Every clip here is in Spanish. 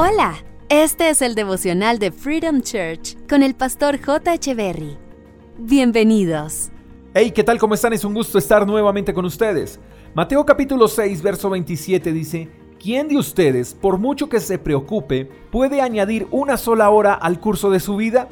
Hola, este es el devocional de Freedom Church con el pastor J. Berry. Bienvenidos. Hey, ¿qué tal? ¿Cómo están? Es un gusto estar nuevamente con ustedes. Mateo capítulo 6, verso 27 dice, ¿quién de ustedes, por mucho que se preocupe, puede añadir una sola hora al curso de su vida?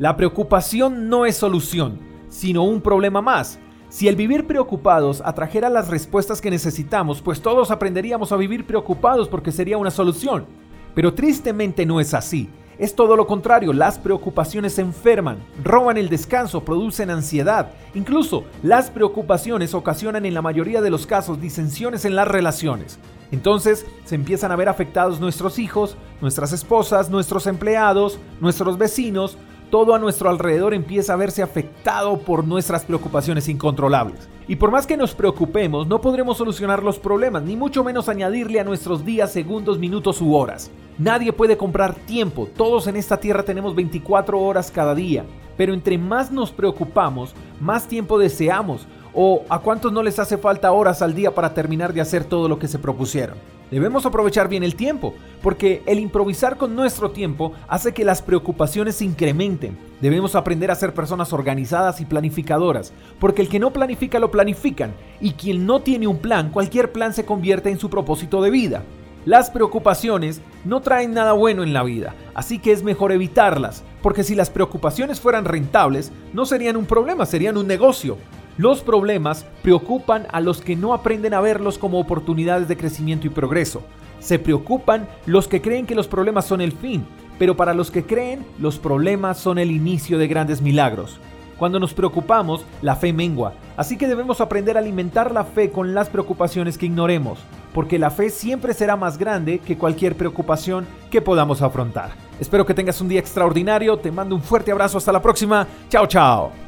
La preocupación no es solución, sino un problema más. Si el vivir preocupados atrajera las respuestas que necesitamos, pues todos aprenderíamos a vivir preocupados porque sería una solución. Pero tristemente no es así. Es todo lo contrario, las preocupaciones enferman, roban el descanso, producen ansiedad. Incluso las preocupaciones ocasionan en la mayoría de los casos disensiones en las relaciones. Entonces se empiezan a ver afectados nuestros hijos, nuestras esposas, nuestros empleados, nuestros vecinos, todo a nuestro alrededor empieza a verse afectado por nuestras preocupaciones incontrolables. Y por más que nos preocupemos, no podremos solucionar los problemas, ni mucho menos añadirle a nuestros días, segundos, minutos u horas. Nadie puede comprar tiempo, todos en esta tierra tenemos 24 horas cada día, pero entre más nos preocupamos, más tiempo deseamos, o a cuántos no les hace falta horas al día para terminar de hacer todo lo que se propusieron. Debemos aprovechar bien el tiempo, porque el improvisar con nuestro tiempo hace que las preocupaciones se incrementen. Debemos aprender a ser personas organizadas y planificadoras, porque el que no planifica lo planifican, y quien no tiene un plan, cualquier plan se convierte en su propósito de vida. Las preocupaciones no traen nada bueno en la vida, así que es mejor evitarlas, porque si las preocupaciones fueran rentables, no serían un problema, serían un negocio. Los problemas preocupan a los que no aprenden a verlos como oportunidades de crecimiento y progreso. Se preocupan los que creen que los problemas son el fin, pero para los que creen, los problemas son el inicio de grandes milagros. Cuando nos preocupamos, la fe mengua, así que debemos aprender a alimentar la fe con las preocupaciones que ignoremos, porque la fe siempre será más grande que cualquier preocupación que podamos afrontar. Espero que tengas un día extraordinario, te mando un fuerte abrazo, hasta la próxima, chao chao.